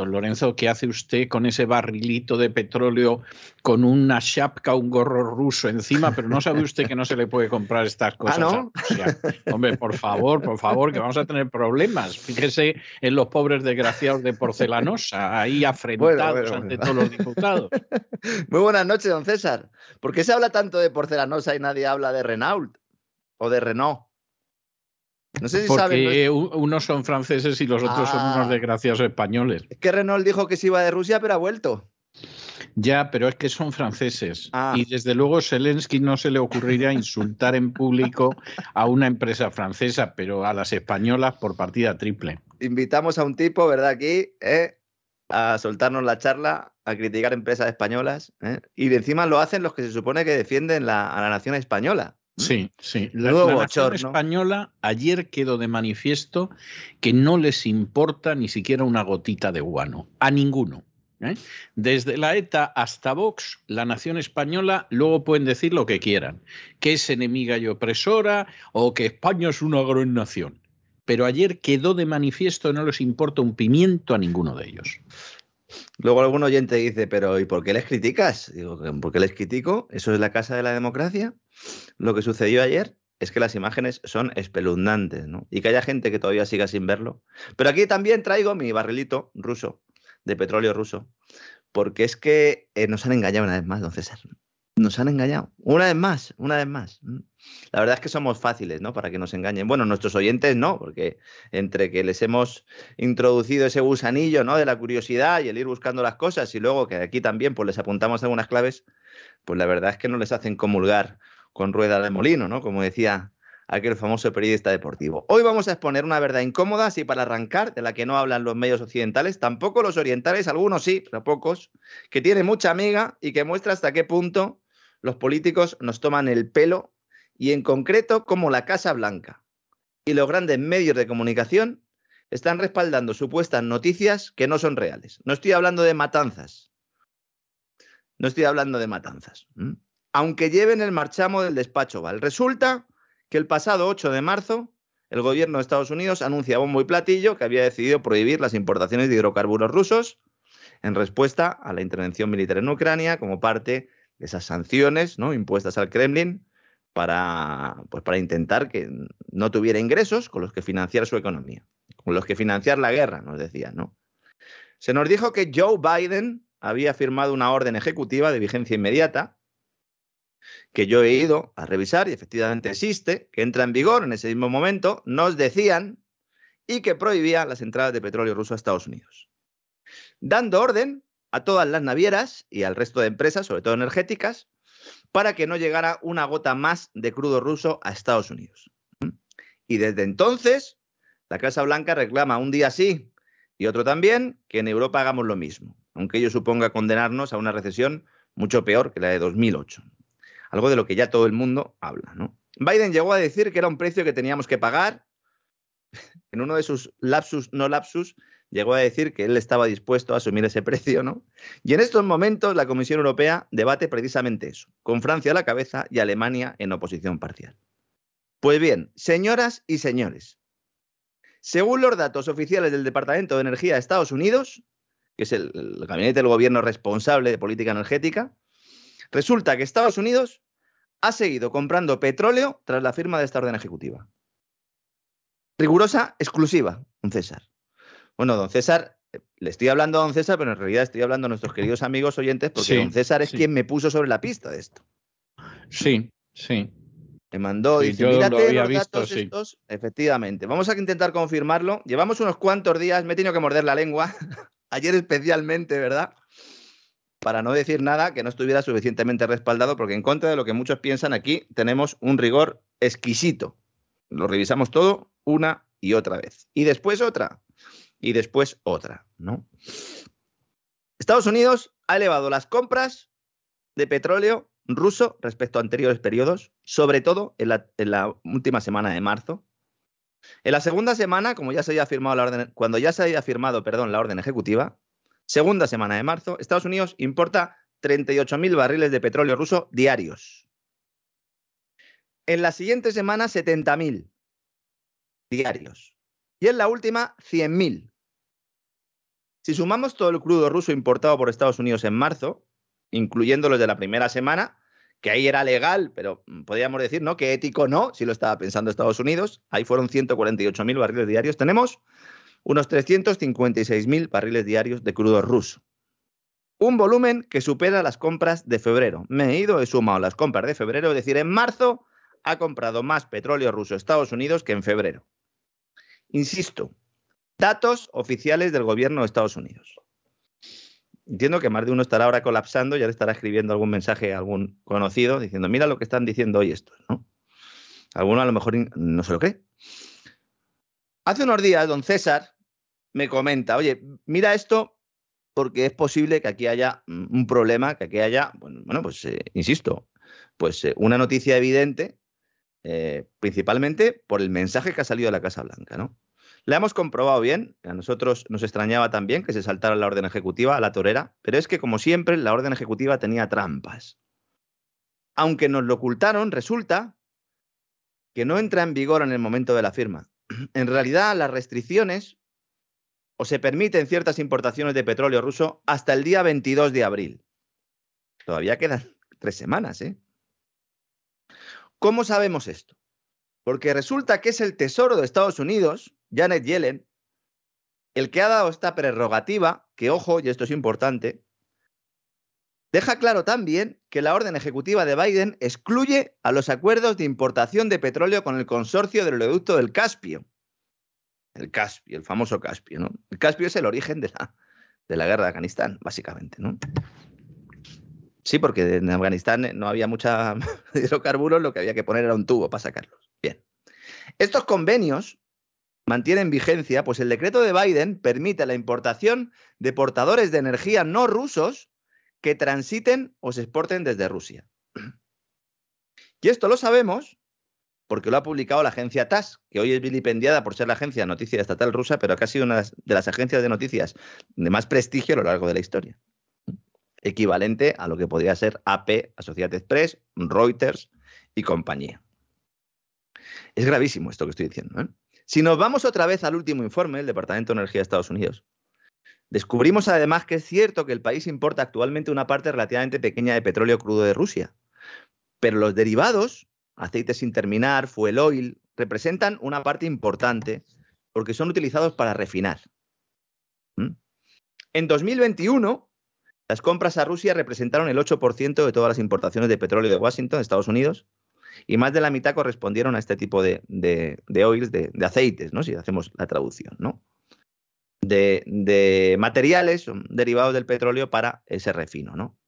Don Lorenzo, ¿qué hace usted con ese barrilito de petróleo con una chapka, un gorro ruso encima? Pero no sabe usted que no se le puede comprar estas cosas. ¿no? a Rusia. Hombre, por favor, por favor, que vamos a tener problemas. Fíjese en los pobres desgraciados de porcelanosa, ahí afrentados Bueno, bueno, ante bueno. todos los diputados. Muy buenas noches, don César. ¿Por qué se habla tanto de porcelanosa y nadie habla de Renault o de Renault? No sé si saben. ¿no? Porque u- unos son franceses y los otros son Ah. unos desgraciados españoles. Es que Renault dijo que se iba de Rusia, pero ha vuelto. Ya, pero es que son franceses. Ah. Y desde luego Zelensky no se le ocurriría insultar en público a una empresa francesa, pero a las españolas por partida triple. Invitamos a un tipo, ¿verdad? Aquí, ¿eh? a soltarnos la charla, a criticar empresas españolas. ¿eh? Y de encima lo hacen los que se supone que defienden la- a la nación española. Sí, sí. La, Nuevo la nación española ayer quedó de manifiesto que no les importa ni siquiera una gotita de guano. A ninguno. ¿eh? Desde la ETA hasta Vox, la nación española luego pueden decir lo que quieran, que es enemiga y opresora o que España es una gran nación. Pero ayer quedó de manifiesto que no les importa un pimiento a ninguno de ellos. Luego algún oyente dice, pero ¿y por qué les criticas? Digo, ¿por qué les critico? ¿Eso es la casa de la democracia? Lo que sucedió ayer es que las imágenes son espeluznantes, ¿no? Y que haya gente que todavía siga sin verlo. Pero aquí también traigo mi barrilito ruso, de petróleo ruso, porque es que eh, nos han engañado una vez más, don César. Nos han engañado. Una vez más, una vez más. La verdad es que somos fáciles, ¿no? Para que nos engañen. Bueno, nuestros oyentes no, porque entre que les hemos introducido ese gusanillo, ¿no? De la curiosidad y el ir buscando las cosas y luego que aquí también pues les apuntamos algunas claves, pues la verdad es que no les hacen comulgar con rueda de molino, ¿no? Como decía aquel famoso periodista deportivo. Hoy vamos a exponer una verdad incómoda, así para arrancar, de la que no hablan los medios occidentales, tampoco los orientales, algunos sí, pero pocos, que tiene mucha amiga y que muestra hasta qué punto los políticos nos toman el pelo y en concreto cómo la Casa Blanca y los grandes medios de comunicación están respaldando supuestas noticias que no son reales. No estoy hablando de matanzas. No estoy hablando de matanzas. Aunque lleven el marchamo del despacho Val. Resulta que el pasado 8 de marzo el gobierno de Estados Unidos anuncia bombo y platillo que había decidido prohibir las importaciones de hidrocarburos rusos en respuesta a la intervención militar en Ucrania como parte esas sanciones ¿no? impuestas al Kremlin para, pues, para intentar que no tuviera ingresos con los que financiar su economía, con los que financiar la guerra, nos decían, ¿no? Se nos dijo que Joe Biden había firmado una orden ejecutiva de vigencia inmediata, que yo he ido a revisar y efectivamente existe, que entra en vigor en ese mismo momento, nos decían, y que prohibía las entradas de petróleo ruso a Estados Unidos. Dando orden a todas las navieras y al resto de empresas, sobre todo energéticas, para que no llegara una gota más de crudo ruso a Estados Unidos. Y desde entonces, la Casa Blanca reclama un día sí y otro también que en Europa hagamos lo mismo, aunque ello suponga condenarnos a una recesión mucho peor que la de 2008. Algo de lo que ya todo el mundo habla. Biden llegó a decir que era un precio que teníamos que pagar. En uno de sus lapsus, no lapsus, llegó a decir que él estaba dispuesto a asumir ese precio, ¿no? Y en estos momentos la Comisión Europea debate precisamente eso, con Francia a la cabeza y Alemania en oposición parcial. Pues bien, señoras y señores, según los datos oficiales del Departamento de Energía de Estados Unidos, que es el, gabinete del gobierno responsable de política energética, resulta que Estados Unidos ha seguido comprando petróleo tras la firma de esta orden ejecutiva. Rigurosa, exclusiva, don César. Bueno, don César, le estoy hablando a don César, pero en realidad estoy hablando a nuestros queridos amigos oyentes porque Sí, don César es sí. quien me puso sobre la pista de esto. Sí, sí. Me mandó, Sí, dice, yo lo mírate había los visto, datos estos. Efectivamente. Vamos a intentar confirmarlo. Llevamos unos cuantos días, me he tenido que morder la lengua. Ayer especialmente, ¿verdad? Para no decir nada que no estuviera suficientemente respaldado, porque en contra de lo que muchos piensan aquí, tenemos un rigor exquisito. Lo revisamos todo una y otra vez. Y después otra. Y después otra, ¿no? Estados Unidos ha elevado las compras de petróleo ruso respecto a anteriores periodos, sobre todo en la, última semana de marzo. En la segunda semana, como ya se había firmado la orden, cuando ya se había firmado, perdón, la orden ejecutiva, segunda semana de marzo, Estados Unidos importa 38.000 barriles de petróleo ruso diarios. En la siguiente semana, 70.000 diarios. Y en la última, 100.000. Si sumamos todo el crudo ruso importado por Estados Unidos en marzo, incluyendo los de la primera semana, que ahí era legal, pero mm, podríamos decir, ¿no? Que ético no, si lo estaba pensando Estados Unidos. Ahí fueron 148.000 barriles diarios. Tenemos unos 356.000 barriles diarios de crudo ruso. Un volumen que supera las compras de febrero. Me he ido, he sumado las compras de febrero, es decir, en marzo ha comprado más petróleo ruso Estados Unidos que en febrero. Insisto, datos oficiales del gobierno de Estados Unidos. Entiendo que más de uno estará ahora colapsando, ya le estará escribiendo algún mensaje a algún conocido diciendo, mira lo que están diciendo hoy estos, ¿no? Alguno a lo mejor no se lo cree. Hace unos días, don César me comenta, oye, mira esto porque es posible que aquí haya un problema, que aquí haya, bueno, pues eh, insisto, pues eh, una noticia evidente, eh, principalmente por el mensaje que ha salido de la Casa Blanca, ¿no? La hemos comprobado bien, a nosotros nos extrañaba también que se saltara la orden ejecutiva a la torera, pero es que como siempre la orden ejecutiva tenía trampas. Aunque nos lo ocultaron, resulta que no entra en vigor en el momento de la firma. En realidad las restricciones o se permiten ciertas importaciones de petróleo ruso hasta el día 22 de abril. Todavía quedan tres semanas, ¿eh? ¿Cómo sabemos esto? Porque resulta que es el Tesoro de Estados Unidos, Janet Yellen, el que ha dado esta prerrogativa, que ojo, y esto es importante, deja claro también que la orden ejecutiva de Biden excluye a los acuerdos de importación de petróleo con el consorcio del oleoducto del Caspio. El Caspio, el famoso Caspio, ¿no? El Caspio es el origen de la, de la guerra de Afganistán, básicamente, ¿no? Sí, porque en Afganistán no había mucha hidrocarburos, lo que había que poner era un tubo para sacarlos. Bien. Estos convenios mantienen vigencia, pues el decreto de Biden permite la importación de portadores de energía no rusos que transiten o se exporten desde Rusia. Y esto lo sabemos porque lo ha publicado la agencia TASS, que hoy es vilipendiada por ser la agencia de noticias estatal rusa, pero que ha sido una de las agencias de noticias de más prestigio a lo largo de la historia equivalente a lo que podría ser AP, Associated Press, Reuters y compañía. Es gravísimo esto que estoy diciendo. ¿eh? Si nos vamos otra vez al último informe del Departamento de Energía de Estados Unidos, descubrimos además que es cierto que el país importa actualmente una parte relativamente pequeña de petróleo crudo de Rusia, pero los derivados, aceite sin terminar, fuel oil, representan una parte importante porque son utilizados para refinar. ¿Mm? En 2021, las compras a Rusia representaron el 8% de todas las importaciones de petróleo de Washington, Estados Unidos, y más de la mitad correspondieron a este tipo de, de, de oils, de, aceites, ¿no? si hacemos la traducción, ¿no? de, materiales derivados del petróleo para ese refino. ¿no?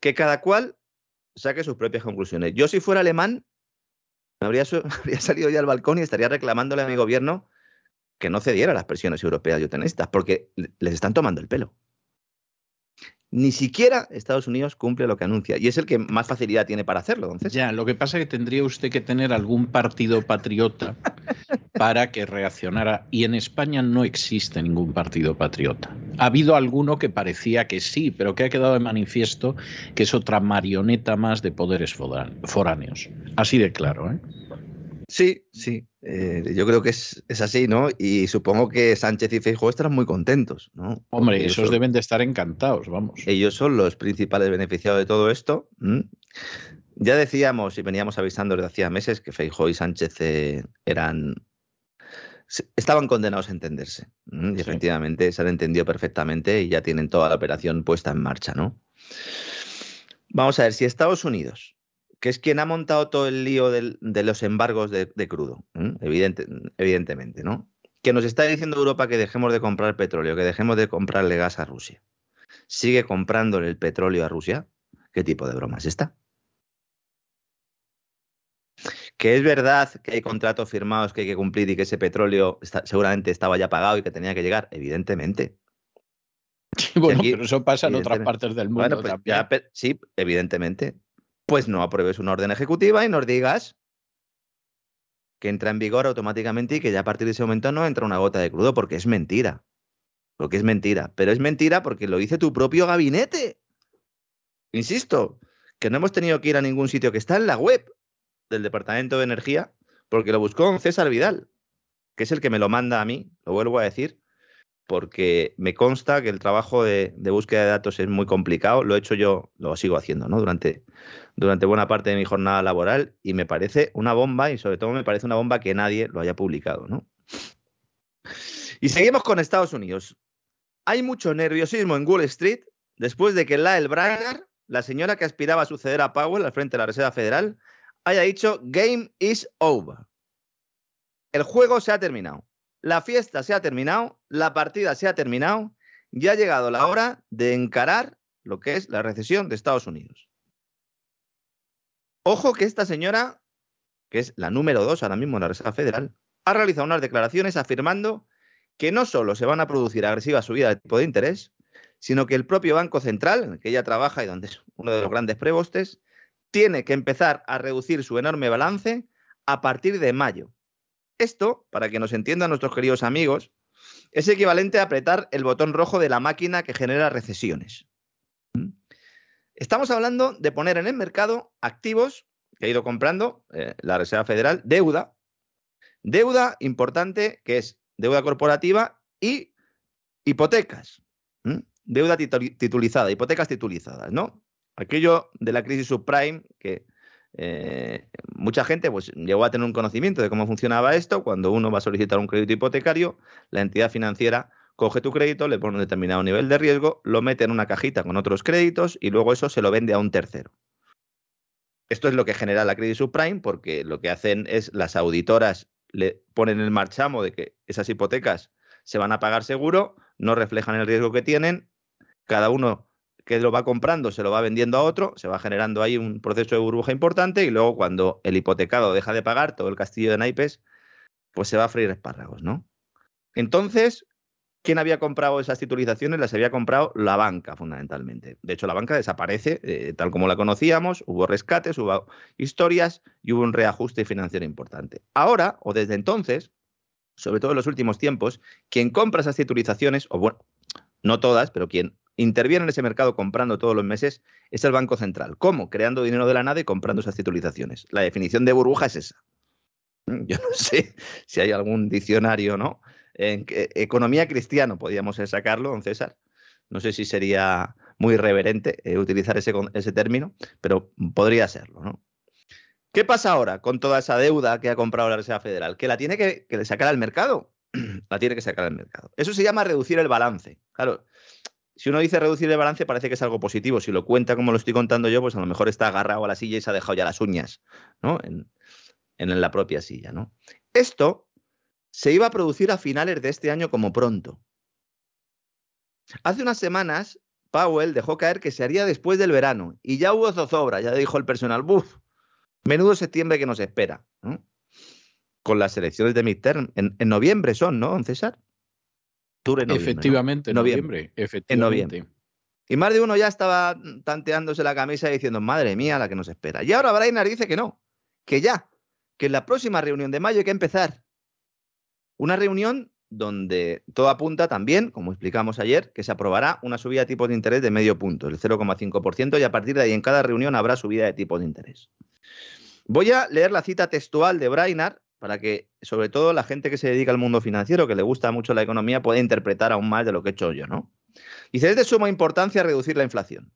Que cada cual saque sus propias conclusiones. Yo si fuera alemán, me habría, salido ya al balcón y estaría reclamándole a mi gobierno que no cediera a las presiones europeas y otanistas, porque les están tomando el pelo ni siquiera Estados Unidos cumple lo que anuncia y es el que más facilidad tiene para hacerlo. Entonces. Ya, lo que pasa es que tendría usted que tener algún partido patriota para que reaccionara y en España no existe ningún partido patriota. Ha habido alguno que parecía que sí, pero que ha quedado de manifiesto que es otra marioneta más de poderes foráneos. Así de claro, ¿eh? Sí, sí. Eh, yo creo que es, así, ¿no? Y supongo que Sánchez y Feijóo estarán muy contentos, ¿no? Hombre, esos deben de estar encantados, vamos. Ellos son los principales beneficiados de todo esto. Ya decíamos y veníamos avisando desde hacía meses que Feijóo y Sánchez eh, eran estaban condenados a entenderse. Y efectivamente se han entendido perfectamente y ya tienen toda la operación puesta en marcha, ¿no? Vamos a ver, si Estados Unidos que es quien ha montado todo el lío de los embargos de, crudo, evidentemente, ¿no? Que nos está diciendo Europa que dejemos de comprar petróleo, que dejemos de comprarle gas a Rusia. ¿Sigue comprándole el petróleo a Rusia? ¿Qué tipo de broma es esta? Que es verdad que hay contratos firmados que hay que cumplir y que ese petróleo seguramente estaba ya pagado y que tenía que llegar, evidentemente. bueno, pero eso pasa en otras partes del mundo. Pues sí, evidentemente pues no apruebes una orden ejecutiva y nos digas que entra en vigor automáticamente y que ya a partir de ese momento no entra una gota de crudo, porque es mentira. Porque es mentira. Pero es mentira porque lo dice tu propio gabinete. Insisto, que no hemos tenido que ir a ningún sitio que está en la web del Departamento de Energía, porque lo buscó César Vidal, que es el que me lo manda a mí, lo vuelvo a decir, porque me consta que el trabajo de, búsqueda de datos es muy complicado. Lo he hecho yo, lo sigo haciendo, ¿no? Durante, durante buena parte de mi jornada laboral y me parece una bomba y sobre todo me parece una bomba que nadie lo haya publicado, ¿no? Y seguimos con Estados Unidos. Hay mucho nerviosismo en Wall Street después de que Lael Brainerd, la señora que aspiraba a suceder a Powell al frente de la Reserva Federal, haya dicho Game is over. El juego se ha terminado la fiesta se ha terminado, la partida se ha terminado, ya ha llegado la hora de encarar lo que es la recesión de Estados Unidos. Ojo que esta señora, que es la número dos ahora mismo en la Reserva Federal, ha realizado unas declaraciones afirmando que no solo se van a producir agresivas subidas de tipo de interés, sino que el propio Banco Central, en el que ella trabaja y donde es uno de los grandes prebostes, tiene que empezar a reducir su enorme balance a partir de mayo. Esto, para que nos entiendan nuestros queridos amigos, es equivalente a apretar el botón rojo de la máquina que genera recesiones. ¿Mm? Estamos hablando de poner en el mercado activos que ha ido comprando eh, la Reserva Federal, deuda, deuda importante que es deuda corporativa y hipotecas, deuda titulizada, hipotecas titulizadas, ¿no? Aquello de la crisis subprime que eh, mucha gente pues, llegó a tener un conocimiento de cómo funcionaba esto. Cuando uno va a solicitar un crédito hipotecario, la entidad financiera coge tu crédito, le pone un determinado nivel de riesgo, lo mete en una cajita con otros créditos y luego eso se lo vende a un tercero. Esto es lo que genera la crisis subprime porque lo que hacen es las auditoras le ponen el marchamo de que esas hipotecas se van a pagar seguro, no reflejan el riesgo que tienen, cada uno que lo va comprando se lo va vendiendo a otro, se va generando ahí un proceso de burbuja importante y luego cuando el hipotecado deja de pagar todo el castillo de naipes, pues se va a freír espárragos, ¿no? Entonces, ¿quién había comprado esas titulizaciones? Las había comprado la banca, fundamentalmente. De hecho, la banca desaparece eh, tal como la conocíamos, hubo rescates, hubo historias y hubo un reajuste financiero importante. Ahora, o desde entonces, sobre todo en los últimos tiempos, quien compra esas titulizaciones, o bueno, no todas, pero quien interviene en ese mercado comprando todos los meses es el Banco Central. ¿Cómo? Creando dinero de la nada y comprando esas titulizaciones. La definición de burbuja es esa. Mm, yo no sé si hay algún diccionario, ¿no? En economía cristiano podríamos sacarlo, don César. No sé si sería muy irreverente eh, utilizar ese, término, pero podría serlo, ¿no? ¿Qué pasa ahora con toda esa deuda que ha comprado la Reserva Federal? Que la tiene que, que sacar al mercado. la tiene que sacar al mercado. Eso se llama reducir el balance. Claro, si uno dice reducir el balance, parece que es algo positivo. Si lo cuenta como lo estoy contando yo, pues a lo mejor está agarrado a la silla y se ha dejado ya las uñas, ¿no? En, en la propia silla, ¿no? Esto se iba a producir a finales de este año como pronto. Hace unas semanas, Powell dejó caer que se haría después del verano y ya hubo zozobra, ya dijo el personal, ¡buf! Menudo septiembre que nos espera, Con las elecciones de midterm. En, en noviembre son, ¿no, don César? efectivamente, en noviembre, En noviembre. Y más de uno ya estaba tanteándose la camisa y diciendo, madre mía, la que nos espera. Y ahora Brainard dice que no, que ya, que en la próxima reunión de mayo hay que empezar. Una reunión donde todo apunta también, como explicamos ayer, que se aprobará una subida de tipos de interés de medio punto, el 0,5%, y a partir de ahí en cada reunión habrá subida de tipos de interés. Voy a leer la cita textual de Brainard para que, sobre todo, la gente que se dedica al mundo financiero, que le gusta mucho la economía, pueda interpretar aún más de lo que he hecho yo, ¿no? Dice, es de suma importancia reducir la inflación.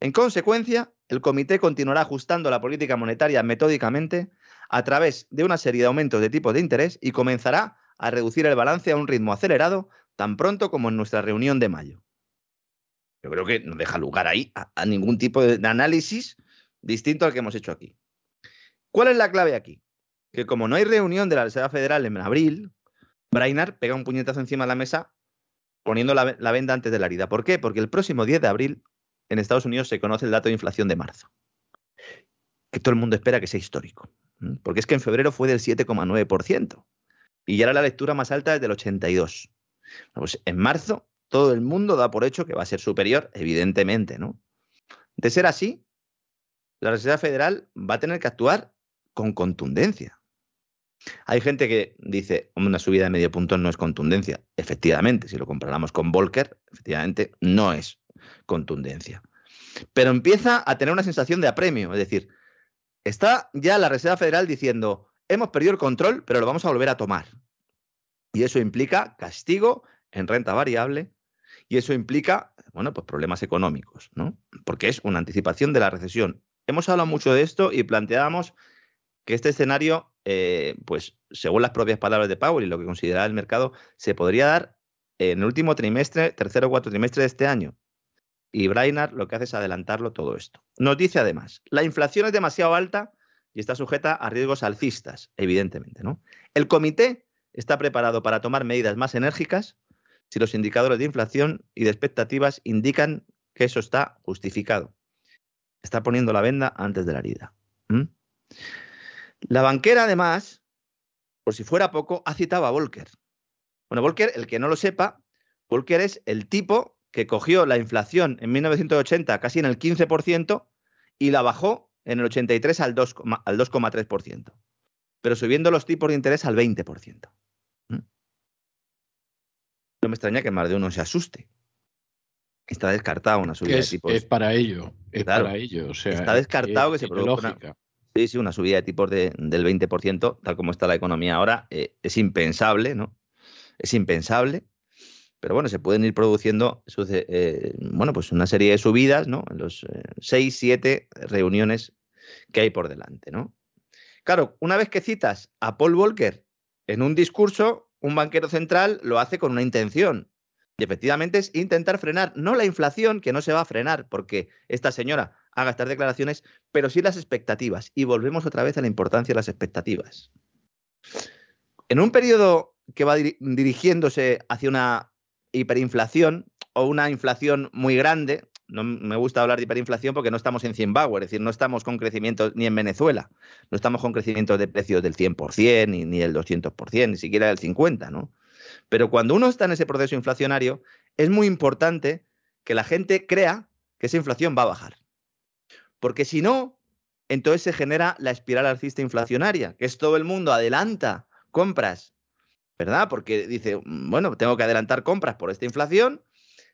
En consecuencia, el comité continuará ajustando la política monetaria metódicamente a través de una serie de aumentos de tipos de interés y comenzará a reducir el balance a un ritmo acelerado tan pronto como en nuestra reunión de mayo. Yo creo que no deja lugar ahí a, ningún tipo de análisis distinto al que hemos hecho aquí. ¿Cuál es la clave aquí? Que como no hay reunión de la Reserva Federal en abril, Brainard pega un puñetazo encima de la mesa poniendo la, la venda antes de la herida. ¿Por qué? Porque el próximo 10 de abril en Estados Unidos se conoce el dato de inflación de marzo, que todo el mundo espera que sea histórico, porque es que en febrero fue del 7,9% y ya era la lectura más alta desde el 82. Pues en marzo todo el mundo da por hecho que va a ser superior, evidentemente, ¿no? De ser así, la Reserva Federal va a tener que actuar con contundencia. Hay gente que dice, una subida de medio punto no es contundencia. Efectivamente, si lo comparamos con Volcker, efectivamente no es contundencia. Pero empieza a tener una sensación de apremio, es decir, está ya la Reserva Federal diciendo, hemos perdido el control, pero lo vamos a volver a tomar. Y eso implica castigo en renta variable y eso implica, bueno, pues problemas económicos, ¿no? Porque es una anticipación de la recesión. Hemos hablado mucho de esto y planteábamos que este escenario, eh, pues según las propias palabras de Powell y lo que consideraba el mercado, se podría dar en el último trimestre, tercero o cuarto trimestre de este año. Y Brainard lo que hace es adelantarlo todo esto. Nos dice además, la inflación es demasiado alta y está sujeta a riesgos alcistas, evidentemente. ¿no? El comité está preparado para tomar medidas más enérgicas si los indicadores de inflación y de expectativas indican que eso está justificado. Está poniendo la venda antes de la herida. La banquera, además, por si fuera poco, ha citado a Volcker. Bueno, Volcker, el que no lo sepa, Volcker es el tipo que cogió la inflación en 1980 casi en el 15% y la bajó en el 83 al 2,3%, pero subiendo los tipos de interés al 20%. ¿Mm? No me extraña que más de uno se asuste. Está descartado una subida es, de tipos. Es para ello, es claro, para ello. O sea, está descartado que se produzca una, sí, sí, una subida de tipos de, del 20%, tal como está la economía ahora, eh, es impensable, ¿no? Es impensable. Pero bueno, se pueden ir produciendo eh, bueno, pues una serie de subidas, ¿no? En los eh, seis, siete reuniones que hay por delante, ¿no? Claro, una vez que citas a Paul Volcker en un discurso, un banquero central lo hace con una intención. Y efectivamente es intentar frenar, no la inflación, que no se va a frenar, porque esta señora haga estas declaraciones, pero sí las expectativas. Y volvemos otra vez a la importancia de las expectativas. En un periodo que va dirigiéndose hacia una hiperinflación o una inflación muy grande. No me gusta hablar de hiperinflación porque no estamos en Zimbabue, es decir, no estamos con crecimiento ni en Venezuela, no estamos con crecimiento de precios del 100% ni, ni del 200%, ni siquiera del 50%, ¿no? Pero cuando uno está en ese proceso inflacionario, es muy importante que la gente crea que esa inflación va a bajar. Porque si no, entonces se genera la espiral alcista inflacionaria, que es todo el mundo adelanta compras ¿verdad? Porque dice, mm, bueno, tengo que adelantar compras por esta inflación,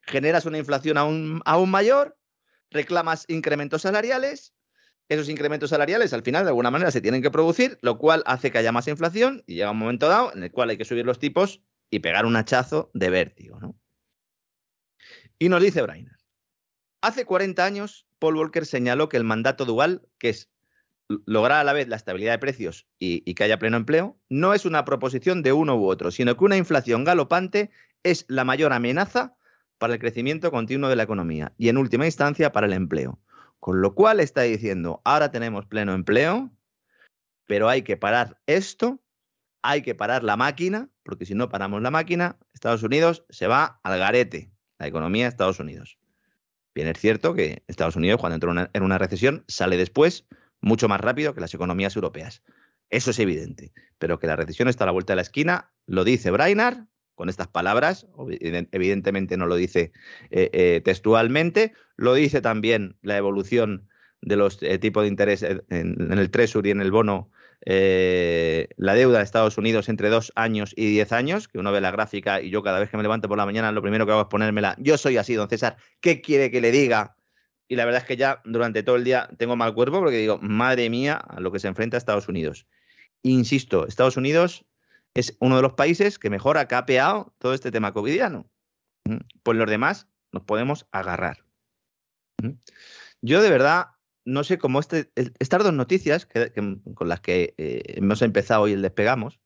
generas una inflación aún, aún mayor, reclamas incrementos salariales, esos incrementos salariales al final de alguna manera se tienen que producir, lo cual hace que haya más inflación y llega un momento dado en el cual hay que subir los tipos y pegar un hachazo de vértigo, ¿no? Y nos dice Brainer, hace 40 años Paul Volcker señaló que el mandato dual, que es lograr a la vez la estabilidad de precios y, que haya pleno empleo, no es una proposición de uno u otro, sino que una inflación galopante es la mayor amenaza para el crecimiento continuo de la economía y en última instancia para el empleo. Con lo cual está diciendo, ahora tenemos pleno empleo, pero hay que parar esto, hay que parar la máquina, porque si no paramos la máquina, Estados Unidos se va al garete, la economía de Estados Unidos. Bien, es cierto que Estados Unidos, cuando entró en una recesión, sale después, mucho más rápido que las economías europeas. Eso es evidente. Pero que la recesión está a la vuelta de la esquina, lo dice Brainard con estas palabras, evidentemente no lo dice eh, eh, textualmente, lo dice también la evolución de los eh, tipos de interés en, en, el Treasury y en el bono, la deuda de Estados Unidos entre dos años y diez años, que uno ve la gráfica y yo cada vez que me levanto por la mañana lo primero que hago es ponérmela, yo soy así, don César, ¿qué quiere que le diga? Y la verdad es que ya durante todo el día tengo mal cuerpo porque digo, madre mía, a lo que se enfrenta Estados Unidos. Insisto, Estados Unidos es uno de los países que mejor ha capeado todo este tema covidiano. Pues los demás nos podemos agarrar. Yo de verdad no sé cómo este, estas dos noticias con las que eh, hemos empezado y el despegamos,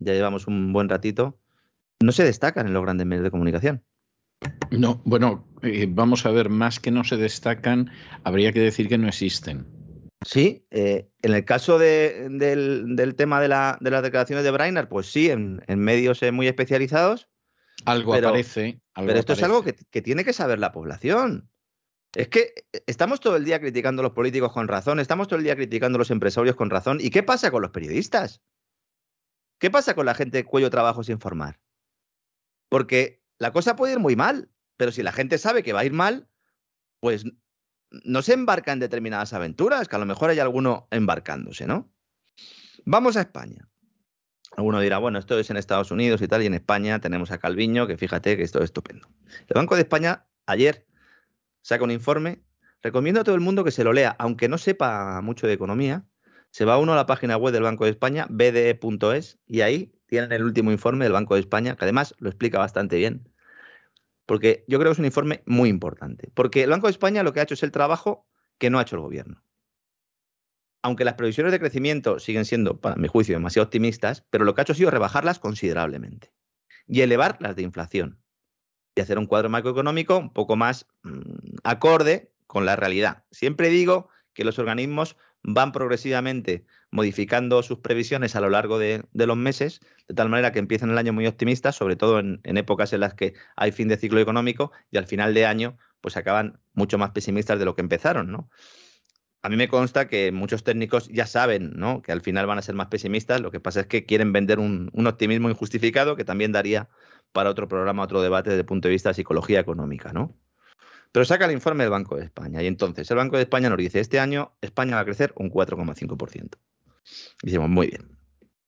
ya llevamos un buen ratito, no se destacan en los grandes medios de comunicación. No, bueno, eh, vamos a ver, más que no se destacan, habría que decir que no existen. Sí, eh, en el caso del, tema de, las declaraciones de Brainer, pues sí, en, medios muy especializados. Algo aparece. pero esto es algo que, tiene que saber la población. Es que estamos todo el día criticando a los políticos con razón, estamos todo el día criticando a los empresarios con razón. ¿Y qué pasa con los periodistas? ¿Qué pasa con la gente cuello trabajo sin formar? Porque la cosa puede ir muy mal, pero si la gente sabe que va a ir mal, pues no se embarca en determinadas aventuras, que a lo mejor hay alguno embarcándose, ¿no? Vamos a España. Alguno dirá, bueno, esto es en Estados Unidos y tal, y en España tenemos a Calviño, que fíjate que esto es estupendo. El Banco de España ayer saca un informe. Recomiendo a todo el mundo que se lo lea, aunque no sepa mucho de economía. Se va uno a la página web del Banco de España, bde.es, y ahí tienen el último informe del Banco de España, que además lo explica bastante bien. Porque yo creo que es un informe muy importante. Porque el Banco de España lo que ha hecho es el trabajo que no ha hecho el gobierno. Aunque las previsiones de crecimiento siguen siendo, para mi juicio, demasiado optimistas, pero lo que ha hecho ha sido rebajarlas considerablemente y elevar las de inflación y hacer un cuadro macroeconómico un poco más mm, acorde con la realidad. Siempre digo que los organismos van progresivamente modificando sus previsiones a lo largo de, los meses, de tal manera que empiezan el año muy optimistas, sobre todo en, épocas en las que hay fin de ciclo económico, y al final de año pues acaban mucho más pesimistas de lo que empezaron, ¿no? A mí me consta que muchos técnicos ya saben ¿no? que al final van a ser más pesimistas, lo que pasa es que quieren vender un, un optimismo injustificado que también daría para otro programa, otro debate desde el punto de vista de psicología económica, ¿no? Pero saca el informe del Banco de España y entonces el Banco de España nos dice, este año España va a crecer un 4,5%. Decimos, muy bien.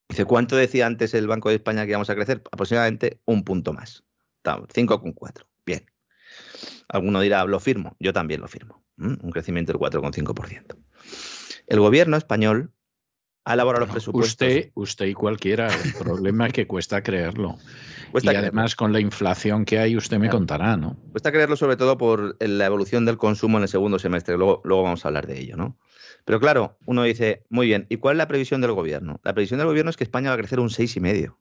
Dice, ¿cuánto decía antes el Banco de España que íbamos a crecer? Aproximadamente un punto más. 5,4. Bien. Alguno dirá, lo firmo. Yo también lo firmo. Un crecimiento del 4,5%. El gobierno español ha elaborado los presupuestos. Usted, usted y cualquiera. El problema es que cuesta creerlo y además con la inflación que hay, usted me contará, ¿no? Cuesta creerlo sobre todo por la evolución del consumo en el segundo semestre. Luego, luego vamos a hablar de ello, ¿no? Pero claro, uno dice, muy bien, ¿y cuál es la previsión del gobierno? La previsión del gobierno es que España va a crecer un 6,5.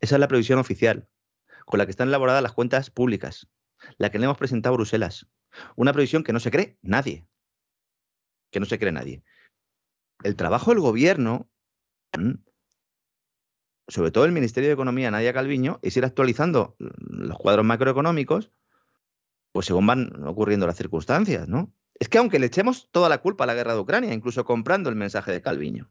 Esa es la previsión oficial, con la que están elaboradas las cuentas públicas, la que le hemos presentado a Bruselas. Una previsión que no se cree nadie. Que no se cree nadie. El trabajo del gobierno sobre todo el Ministerio de Economía, Nadia Calviño, es ir actualizando los cuadros macroeconómicos, pues según van ocurriendo las circunstancias, ¿no? Es que aunque le echemos toda la culpa a la guerra de Ucrania, incluso comprando el mensaje de Calviño,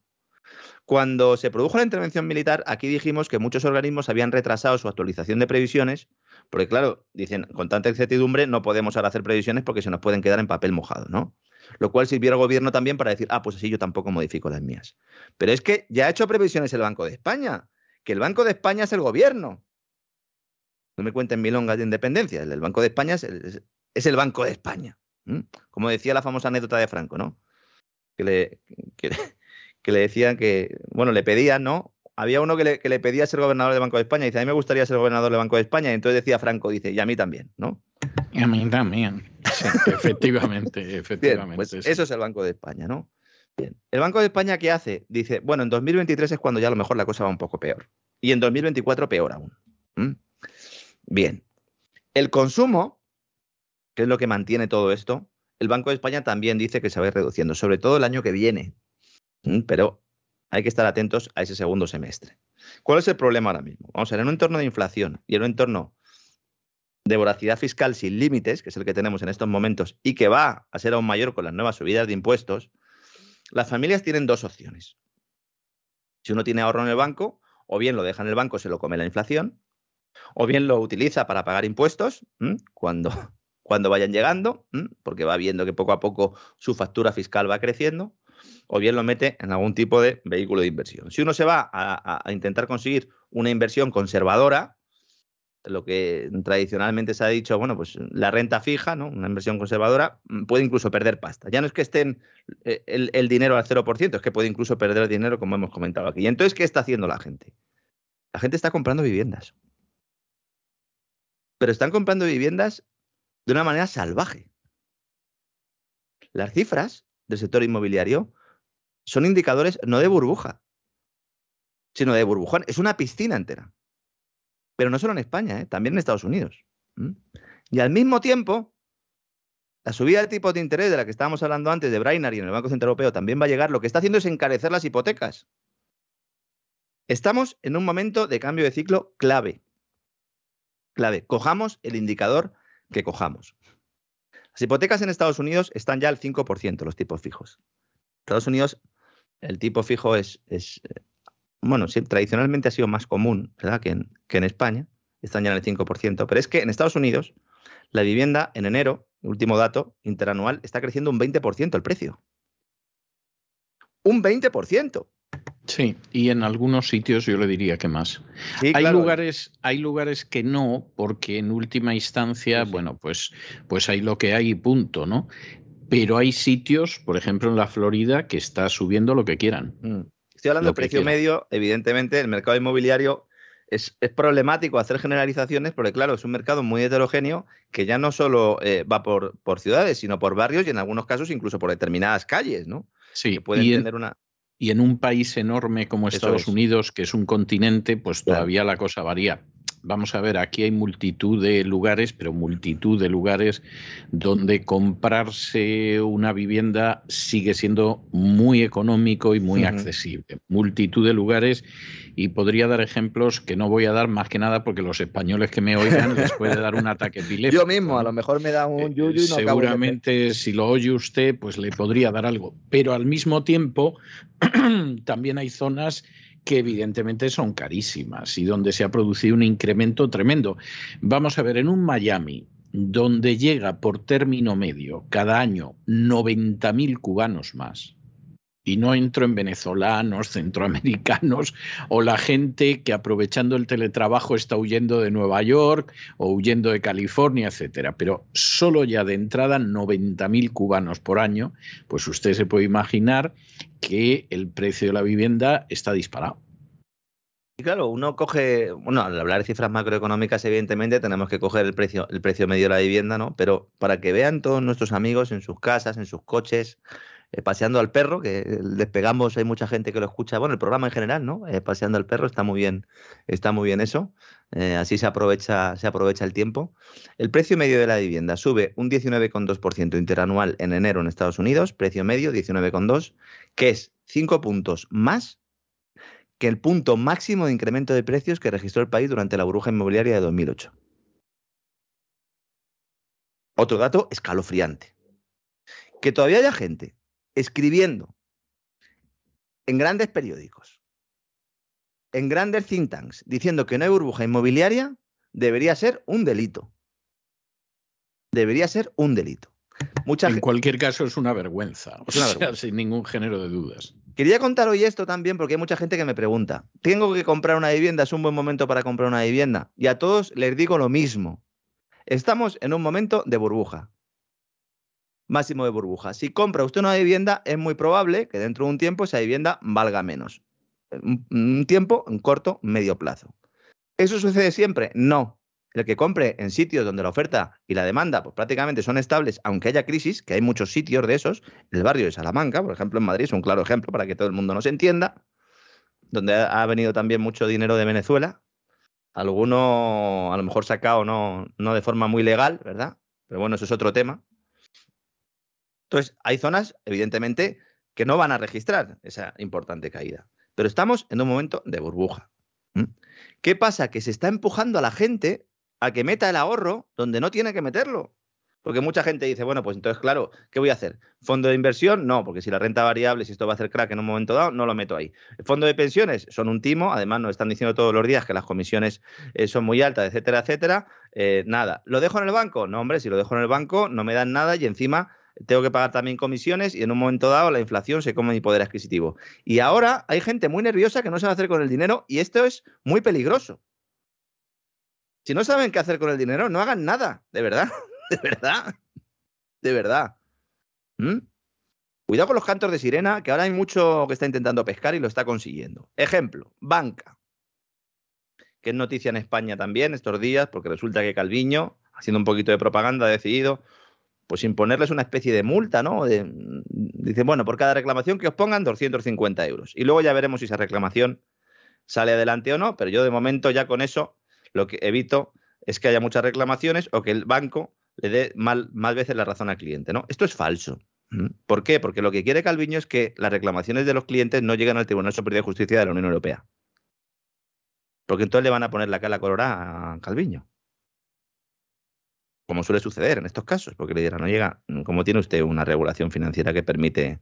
cuando se produjo la intervención militar, aquí dijimos que muchos organismos habían retrasado su actualización de previsiones, porque claro, dicen, con tanta incertidumbre no podemos ahora hacer previsiones porque se nos pueden quedar en papel mojado, ¿no? Lo cual sirvió al gobierno también para decir, ah, pues así yo tampoco modifico las mías. Pero es que ya ha hecho previsiones el Banco de España que el Banco de España es el gobierno. No me cuenten milongas de independencia. El, Banco de España es el, Banco de España. Como decía la famosa anécdota de Franco, ¿no? Que le, que, le decían que, bueno, le pedían, ¿no? Había uno que le, pedía ser gobernador del Banco de España y dice, a mí me gustaría ser gobernador del Banco de España. Y entonces decía Franco, dice, y a mí también, ¿no? Y a mí también. efectivamente, efectivamente. pues eso es el Banco de España, ¿no? ¿El Banco de España qué hace? Dice, bueno, en 2023 es cuando ya a lo mejor la cosa va un poco peor. Y en 2024 peor aún. Bien. El consumo, que es lo que mantiene todo esto, el Banco de España también dice que se va a ir reduciendo, sobre todo el año que viene. Pero hay que estar atentos a ese segundo semestre. ¿Cuál es el problema ahora mismo? Vamos a ver, en un entorno de inflación y en un entorno de voracidad fiscal sin límites, que es el que tenemos en estos momentos y que va a ser aún mayor con las nuevas subidas de impuestos, las familias tienen dos opciones. Si uno tiene ahorro en el banco, o bien lo deja en el banco, se lo come la inflación, o bien lo utiliza para pagar impuestos cuando, cuando vayan llegando, porque va viendo que poco a poco su factura fiscal va creciendo, o bien lo mete en algún tipo de vehículo de inversión. Si uno se va a, intentar conseguir una inversión conservadora, lo que tradicionalmente se ha dicho, bueno, pues la renta fija, ¿no? Una inversión conservadora mm, puede incluso perder pasta. Ya no es que estén eh, el, dinero al 0%, es que puede incluso perder el dinero, como hemos comentado aquí. Y entonces, ¿qué está haciendo la gente? La gente está comprando viviendas. Pero están comprando viviendas de una manera salvaje. Las cifras del sector inmobiliario son indicadores no de burbuja, sino de burbujón. Es una piscina entera. Pero no solo en España, ¿eh? también en Estados Unidos. Y al mismo tiempo, la subida de tipo de interés de la que estábamos hablando antes de Brainerd y en el Banco Central Europeo también va a llegar. Lo que está haciendo es encarecer las hipotecas. Estamos en un momento de cambio de ciclo clave. Clave. Cojamos el indicador que cojamos. Las hipotecas en Estados Unidos están ya al 5%, los tipos fijos. Estados Unidos el tipo fijo es, es eh, bueno, sí, tradicionalmente ha sido más común. Que en, que en España, están ya en el 5%, pero es que en Estados Unidos la vivienda en enero, último dato interanual, está creciendo un 20% el precio. Un 20%. Sí, y en algunos sitios yo le diría que más. hay lugares, hay lugares que no, porque en última instancia, bueno, pues, pues hay lo que hay y punto, ¿no? Pero hay sitios, por ejemplo en la Florida, que está subiendo lo que quieran. Mm. Estoy hablando de precio medio, evidentemente, el mercado inmobiliario es, problemático hacer generalizaciones porque, claro, es un mercado muy heterogéneo que ya no solo eh, va por, por ciudades, sino por barrios y en algunos casos incluso por determinadas calles, ¿no? Sí, pueden tener una y en un país enorme como Estados Unidos, que es un continente, pues todavía la cosa varía vamos a ver, aquí hay multitud de lugares, pero multitud de lugares donde comprarse una vivienda sigue siendo muy económico y muy accesible. Multitud de lugares y podría dar ejemplos que no voy a dar más que nada porque los españoles que me oigan les puede dar un ataque epiléptico. Yo mismo, a lo mejor me da un yuyu y no Seguramente si lo oye usted, pues le podría dar algo. Pero al mismo tiempo, también hay zonas que evidentemente son carísimas y donde se ha producido un incremento tremendo. Vamos a ver, en un Miami, donde llega por término medio cada año 90.000 cubanos más, y no entro en venezolanos, centroamericanos o la gente que aprovechando el teletrabajo está huyendo de Nueva York o huyendo de California, etcétera. Pero solo ya de entrada 90.000 cubanos por año, pues usted se puede imaginar que el precio de la vivienda está disparado. Y claro, uno coge, bueno, al hablar de cifras macroeconómicas, evidentemente tenemos que coger el precio, el precio medio de la vivienda, ¿no? Pero para que vean todos nuestros amigos en sus casas, en sus coches, eh, paseando al perro, que despegamos, hay mucha gente que lo escucha, bueno, el programa en general, ¿no? Eh, paseando al perro, está muy bien, está muy bien eso. Eh, así se aprovecha, se aprovecha el tiempo. El precio medio de la vivienda sube un 19,2% interanual en enero en Estados Unidos, precio medio 19,2, que es 5 puntos más que el punto máximo de incremento de precios que registró el país durante la burbuja inmobiliaria de 2008. Otro dato escalofriante. Que todavía haya gente escribiendo en grandes periódicos, en grandes think tanks, diciendo que no hay burbuja inmobiliaria, debería ser un delito. Debería ser un delito. en cualquier caso es una vergüenza, sin ningún género de dudas. Quería contar hoy esto también porque hay mucha gente que me pregunta, ¿tengo que comprar una vivienda? ¿Es un buen momento para comprar una vivienda? Y a todos les digo lo mismo. Estamos en un momento de burbuja máximo de burbuja. Si compra usted una vivienda, es muy probable que dentro de un tiempo esa vivienda valga menos. Un, tiempo, un corto, medio plazo. ¿Eso sucede siempre? No. El que compre en sitios donde la oferta y la demanda pues, prácticamente son estables, aunque haya crisis, que hay muchos sitios de esos, el barrio de Salamanca, por ejemplo, en Madrid, es un claro ejemplo para que todo el mundo nos entienda, donde ha venido también mucho dinero de Venezuela, alguno a lo mejor sacado no, no de forma muy legal, ¿verdad? Pero bueno, eso es otro tema. Entonces, hay zonas, evidentemente, que no van a registrar esa importante caída. Pero estamos en un momento de burbuja. ¿Qué pasa? Que se está empujando a la gente a que meta el ahorro donde no tiene que meterlo. Porque mucha gente dice, bueno, pues entonces, claro, ¿qué voy a hacer? ¿Fondo de inversión? No, porque si la renta variable, si esto va a hacer crack en un momento dado, no lo meto ahí. ¿Fondo de pensiones? Son un timo, además nos están diciendo todos los días que las comisiones eh, son muy altas, etcétera, etcétera. Eh, nada. ¿Lo dejo en el banco? No, hombre, si lo dejo en el banco, no me dan nada y encima tengo que pagar también comisiones y en un momento dado la inflación se come mi poder adquisitivo. Y ahora hay gente muy nerviosa que no sabe hacer con el dinero y esto es muy peligroso. Si no saben qué hacer con el dinero, no hagan nada, de verdad, de verdad, de verdad. ¿Mm? Cuidado con los cantos de sirena, que ahora hay mucho que está intentando pescar y lo está consiguiendo. Ejemplo, banca, que es noticia en España también estos días, porque resulta que Calviño, haciendo un poquito de propaganda, ha decidido pues imponerles una especie de multa, ¿no? dice, bueno, por cada reclamación que os pongan 250 euros. Y luego ya veremos si esa reclamación sale adelante o no, pero yo de momento ya con eso lo que evito es que haya muchas reclamaciones o que el banco le dé mal, más veces la razón al cliente, ¿no? Esto es falso. ¿Por qué? Porque lo que quiere Calviño es que las reclamaciones de los clientes no lleguen al Tribunal Superior de Justicia de la Unión Europea. Porque entonces le van a poner la cara colorada a Calviño como suele suceder en estos casos, porque le dirán, no llega, como tiene usted una regulación financiera que permite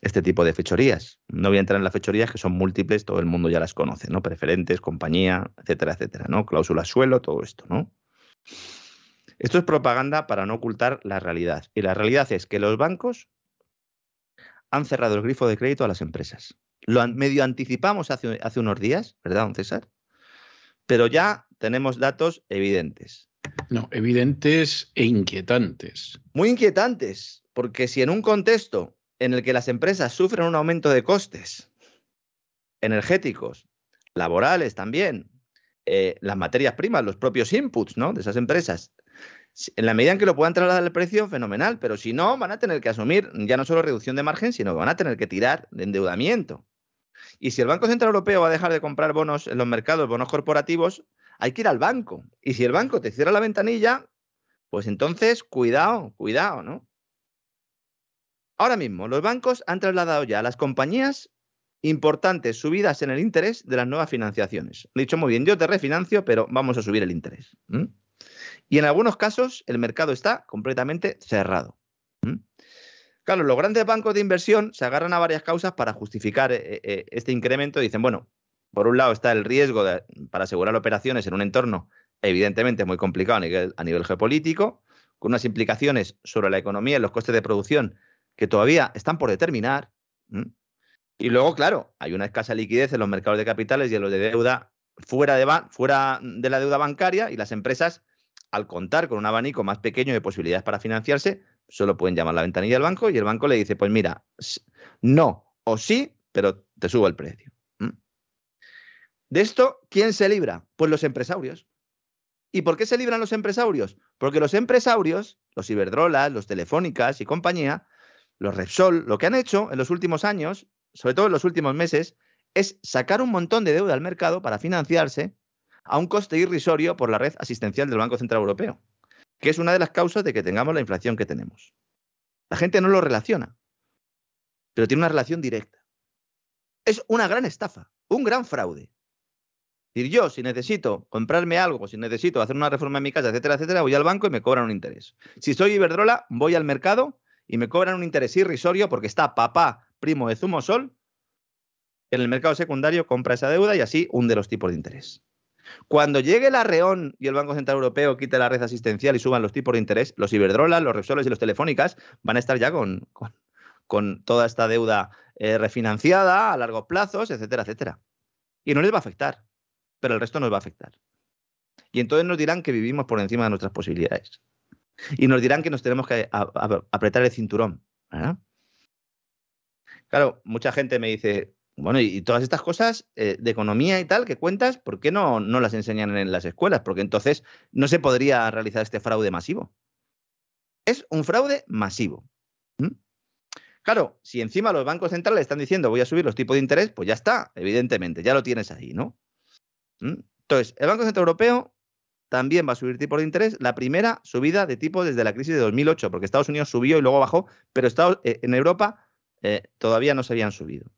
este tipo de fechorías. No voy a entrar en las fechorías que son múltiples, todo el mundo ya las conoce, ¿no? Preferentes, compañía, etcétera, etcétera, ¿no? Cláusula suelo, todo esto, ¿no? Esto es propaganda para no ocultar la realidad. Y la realidad es que los bancos han cerrado el grifo de crédito a las empresas. Lo medio anticipamos hace, hace unos días, ¿verdad, don César? Pero ya tenemos datos evidentes. No, evidentes e inquietantes. Muy inquietantes, porque si en un contexto en el que las empresas sufren un aumento de costes energéticos, laborales también, eh, las materias primas, los propios inputs ¿no? de esas empresas, en la medida en que lo puedan trasladar al precio, fenomenal, pero si no, van a tener que asumir ya no solo reducción de margen, sino que van a tener que tirar de endeudamiento. Y si el Banco Central Europeo va a dejar de comprar bonos en los mercados, bonos corporativos, hay que ir al banco. Y si el banco te cierra la ventanilla, pues entonces cuidado, cuidado, ¿no? Ahora mismo, los bancos han trasladado ya a las compañías importantes subidas en el interés de las nuevas financiaciones. He dicho muy bien, yo te refinancio, pero vamos a subir el interés. Y en algunos casos el mercado está completamente cerrado. Claro, los grandes bancos de inversión se agarran a varias causas para justificar eh, eh, este incremento. Dicen, bueno, por un lado está el riesgo para asegurar operaciones en un entorno evidentemente muy complicado a nivel, geopolítico, con unas implicaciones sobre la economía y los costes de producción que todavía están por determinar. Y luego, claro, hay una escasa liquidez en los mercados de capitales y en los de deuda fuera de, fuera de la deuda bancaria y las empresas, al contar con un abanico más pequeño de posibilidades para financiarse, solo pueden llamar a la ventanilla del banco y el banco le dice, pues mira, no o sí, pero te subo el precio. De esto, ¿quién se libra? Pues los empresarios. ¿Y por qué se libran los empresarios? Porque los empresarios, los Iberdrolas, los Telefónicas y compañía, los Repsol, lo que han hecho en los últimos años, sobre todo en los últimos meses, es sacar un montón de deuda al mercado para financiarse a un coste irrisorio por la red asistencial del Banco Central Europeo, que es una de las causas de que tengamos la inflación que tenemos. La gente no lo relaciona, pero tiene una relación directa. Es una gran estafa, un gran fraude decir, yo si necesito comprarme algo, si necesito hacer una reforma en mi casa, etcétera, etcétera, voy al banco y me cobran un interés. Si soy Iberdrola, voy al mercado y me cobran un interés irrisorio porque está papá, primo de Zumo Sol, en el mercado secundario compra esa deuda y así hunde los tipos de interés. Cuando llegue la Reón y el Banco Central Europeo quite la red asistencial y suban los tipos de interés, los Iberdrola, los Repsoles y los Telefónicas van a estar ya con, con, toda esta deuda eh, refinanciada a largos plazos, etcétera, etcétera. Y no les va a afectar pero el resto nos va a afectar. Y entonces nos dirán que vivimos por encima de nuestras posibilidades. Y nos dirán que nos tenemos que apretar el cinturón. Claro, mucha gente me dice, bueno, y todas estas cosas eh, de economía y tal que cuentas, ¿por qué no, no las enseñan en las escuelas? Porque entonces no se podría realizar este fraude masivo. Es un fraude masivo. Claro, si encima los bancos centrales están diciendo voy a subir los tipos de interés, pues ya está, evidentemente, ya lo tienes ahí, ¿no? ¿Mm? Entonces, el Banco Central Europeo también va a subir tipos de interés. La primera subida de tipo desde la crisis de 2008, porque Estados Unidos subió y luego bajó, pero eh, en Europa eh, todavía no se habían subido.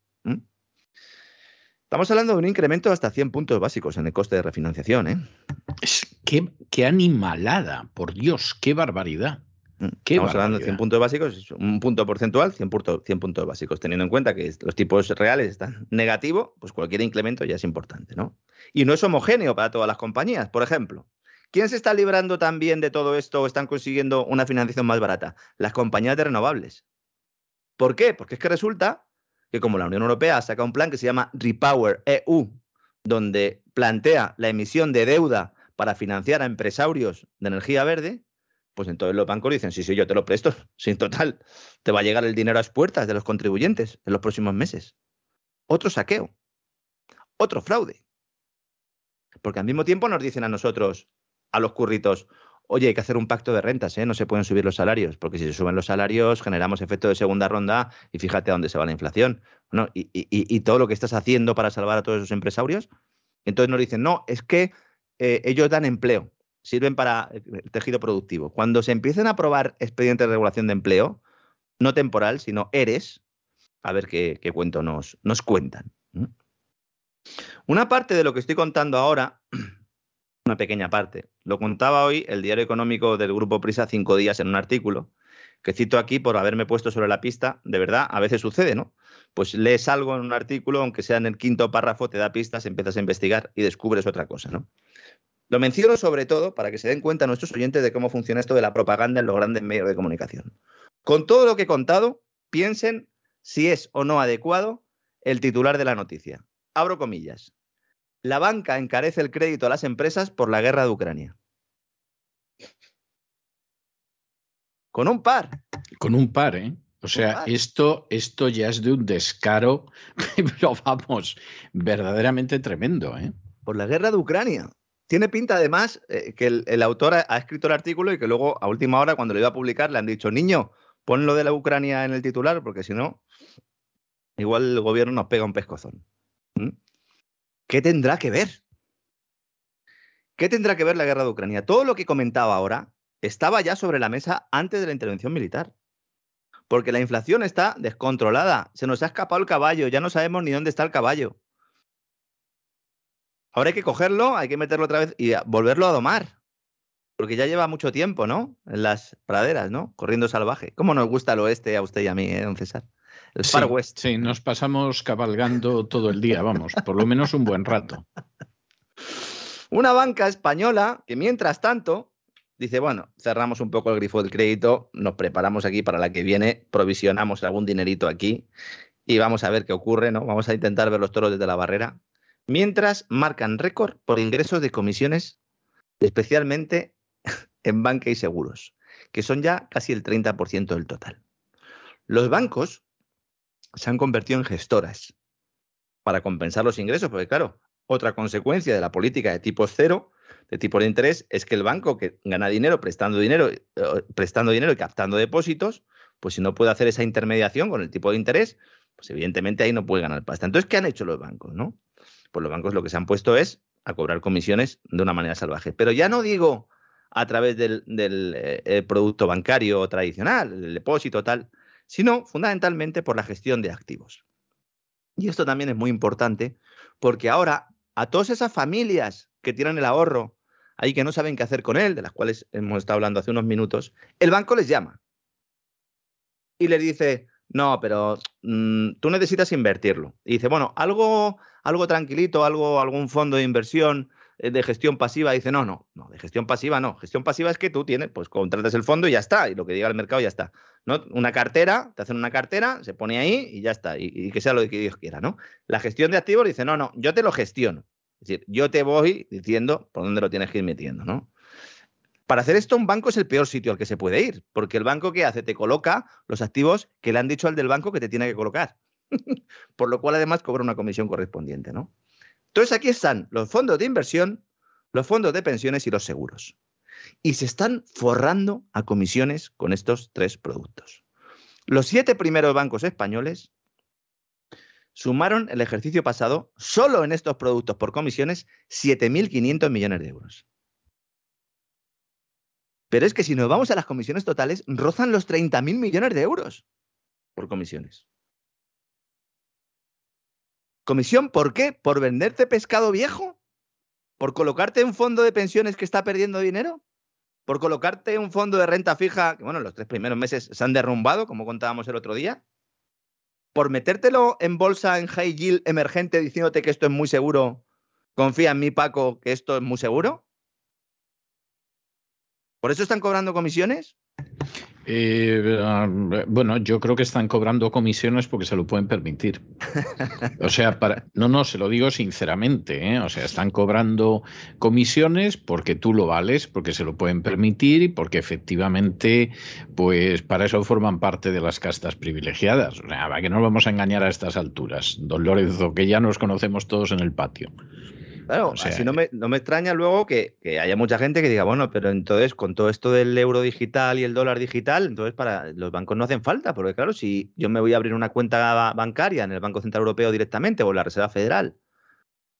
Estamos hablando de un incremento hasta 100 puntos básicos en el coste de refinanciación. ¿eh? Qué animalada, por Dios, qué barbaridad. Mm, Estamos hablando de 100 puntos básicos, un punto porcentual, 100, puntos básicos. Teniendo en cuenta que los tipos reales están negativos, pues cualquier incremento ya es importante, ¿no? Y no es homogéneo para todas las compañías. Por ejemplo, ¿quién se está librando también de todo esto o están consiguiendo una financiación más barata? Las compañías de renovables. ¿Por qué? Porque es que resulta que como la Unión Europea saca un plan que se llama Repower EU, donde plantea la emisión de deuda para financiar a empresarios de energía verde, pues entonces los bancos dicen, sí, sí, yo te lo presto, sin total, te va a llegar el dinero a las puertas de los contribuyentes en los próximos meses. Otro saqueo, otro fraude. Porque al mismo tiempo nos dicen a nosotros, a los curritos, oye, hay que hacer un pacto de rentas, ¿eh? no se pueden subir los salarios, porque si se suben los salarios generamos efecto de segunda ronda y fíjate a dónde se va la inflación. ¿no? Y, todo lo que estás haciendo para salvar a todos esos empresarios. Entonces nos dicen, no, es que eh, ellos dan empleo, sirven para el tejido productivo. Cuando se empiecen a aprobar expedientes de regulación de empleo, no temporal, sino ERES, a ver qué, cuento nos, nos cuentan. Una parte de lo que estoy contando ahora una pequeña parte. Lo contaba hoy el diario económico del Grupo Prisa cinco días en un artículo, que cito aquí por haberme puesto sobre la pista. De verdad, a veces sucede, ¿no? Pues lees algo en un artículo, aunque sea en el quinto párrafo, te da pistas, empiezas a investigar y descubres otra cosa, ¿no? Lo menciono sobre todo para que se den cuenta nuestros oyentes de cómo funciona esto de la propaganda en los grandes medios de comunicación. Con todo lo que he contado, piensen si es o no adecuado el titular de la noticia. Abro comillas la banca encarece el crédito a las empresas por la guerra de Ucrania. Con un par. Con un par, ¿eh? O sea, esto, esto ya es de un descaro, pero vamos, verdaderamente tremendo, ¿eh? Por la guerra de Ucrania. Tiene pinta además eh, que el, autor ha, escrito el artículo y que luego a última hora, cuando lo iba a publicar, le han dicho, niño, pon lo de la Ucrania en el titular, porque si no, igual el gobierno nos pega un pescozón. ¿Mm? ¿Qué tendrá que ver? ¿Qué tendrá que ver la guerra de Ucrania? Todo lo que comentaba ahora estaba ya sobre la mesa antes de la intervención militar. Porque la inflación está descontrolada. Se nos ha escapado el caballo. Ya no sabemos ni dónde está el caballo. Ahora hay que cogerlo, hay que meterlo otra vez y volverlo a domar. Porque ya lleva mucho tiempo, ¿no? En las praderas, ¿no? Corriendo salvaje. ¿Cómo nos gusta el oeste a usted y a mí, eh, don César? El Far West. Sí, nos pasamos cabalgando todo el día, vamos, por lo menos un buen rato. Una banca española que mientras tanto dice, bueno, cerramos un poco el grifo del crédito, nos preparamos aquí para la que viene, provisionamos algún dinerito aquí y vamos a ver qué ocurre, ¿no? Vamos a intentar ver los toros desde la barrera. Mientras marcan récord por ingresos de comisiones, especialmente en banca y seguros, que son ya casi el 30% del total. Los bancos se han convertido en gestoras para compensar los ingresos, porque claro, otra consecuencia de la política de tipo cero, de tipo de interés, es que el banco que gana dinero prestando dinero, eh, prestando dinero y captando depósitos, pues si no puede hacer esa intermediación con el tipo de interés, pues evidentemente ahí no puede ganar pasta. Entonces, ¿qué han hecho los bancos? No? Pues los bancos lo que se han puesto es a cobrar comisiones de una manera salvaje. Pero ya no digo a través del, eh, producto bancario tradicional, el depósito, tal, sino fundamentalmente por la gestión de activos. Y esto también es muy importante porque ahora a todas esas familias que tienen el ahorro ahí que no saben qué hacer con él, de las cuales hemos estado hablando hace unos minutos, el banco les llama y les dice, no, pero mm, tú necesitas invertirlo. Y dice, bueno, algo, algo tranquilito, algo, algún fondo de inversión eh, de gestión pasiva, dice, no, no, no, de gestión pasiva no. Gestión pasiva es que tú tienes, pues contratas el fondo y ya está, y lo que diga el mercado ya está. ¿no? Una cartera, te hacen una cartera, se pone ahí y ya está, y, que sea lo que Dios quiera, ¿no? La gestión de activos dice, no, no, yo te lo gestiono. Es decir, yo te voy diciendo por dónde lo tienes que ir metiendo, ¿no? Para hacer esto, un banco es el peor sitio al que se puede ir, porque el banco que hace te coloca los activos que le han dicho al del banco que te tiene que colocar. por lo cual, además, cobra una comisión correspondiente, ¿no? Entonces, aquí están los fondos de inversión, los fondos de pensiones y los seguros y se están forrando a comisiones con estos tres productos. Los siete primeros bancos españoles sumaron el ejercicio pasado solo en estos productos por comisiones 7.500 millones de euros. Pero es que si nos vamos a las comisiones totales, rozan los 30.000 millones de euros por comisiones. ¿Comisión por qué? ¿Por venderte pescado viejo? ¿Por colocarte en un fondo de pensiones que está perdiendo dinero? por colocarte un fondo de renta fija, que bueno, los tres primeros meses se han derrumbado, como contábamos el otro día, por metértelo en bolsa en high yield emergente diciéndote que esto es muy seguro, confía en mí, Paco, que esto es muy seguro. ¿Por eso están cobrando comisiones? Eh, ah, bueno, yo creo que están cobrando comisiones porque se lo pueden permitir. O sea, para, no, no, se lo digo sinceramente. ¿eh? O sea, están cobrando comisiones porque tú lo vales, porque se lo pueden permitir y porque efectivamente, pues para eso forman parte de las castas privilegiadas. O sea, que no vamos a engañar a estas alturas, don Lorenzo, que ya nos conocemos todos en el patio. Claro, así no me, no me, extraña luego que, haya mucha gente que diga, bueno, pero entonces con todo esto del euro digital y el dólar digital, entonces para los bancos no hacen falta, porque claro, si yo me voy a abrir una cuenta bancaria en el Banco Central Europeo directamente o en la Reserva Federal,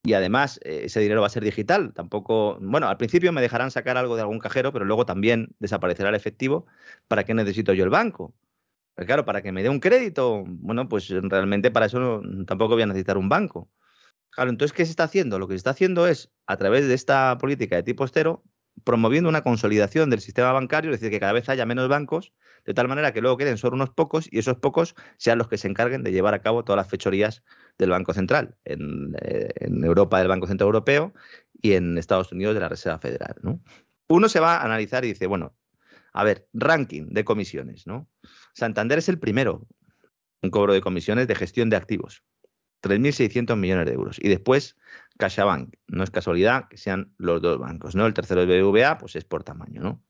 y además eh, ese dinero va a ser digital, tampoco, bueno, al principio me dejarán sacar algo de algún cajero, pero luego también desaparecerá el efectivo, ¿para qué necesito yo el banco? Porque claro, para que me dé un crédito, bueno, pues realmente para eso tampoco voy a necesitar un banco. Claro, entonces, ¿qué se está haciendo? Lo que se está haciendo es, a través de esta política de tipo estero, promoviendo una consolidación del sistema bancario, es decir, que cada vez haya menos bancos, de tal manera que luego queden solo unos pocos y esos pocos sean los que se encarguen de llevar a cabo todas las fechorías del Banco Central, en, eh, Europa del Banco Central Europeo y en Estados Unidos de la Reserva Federal. Uno se va a analizar y dice, bueno, a ver, ranking de comisiones, ¿no? Santander es el primero en cobro de comisiones de gestión de activos. 3.600 millones de euros. Y después, CaixaBank. No es casualidad que sean los dos bancos, ¿no? El tercero es BBVA, pues es por tamaño, ¿no?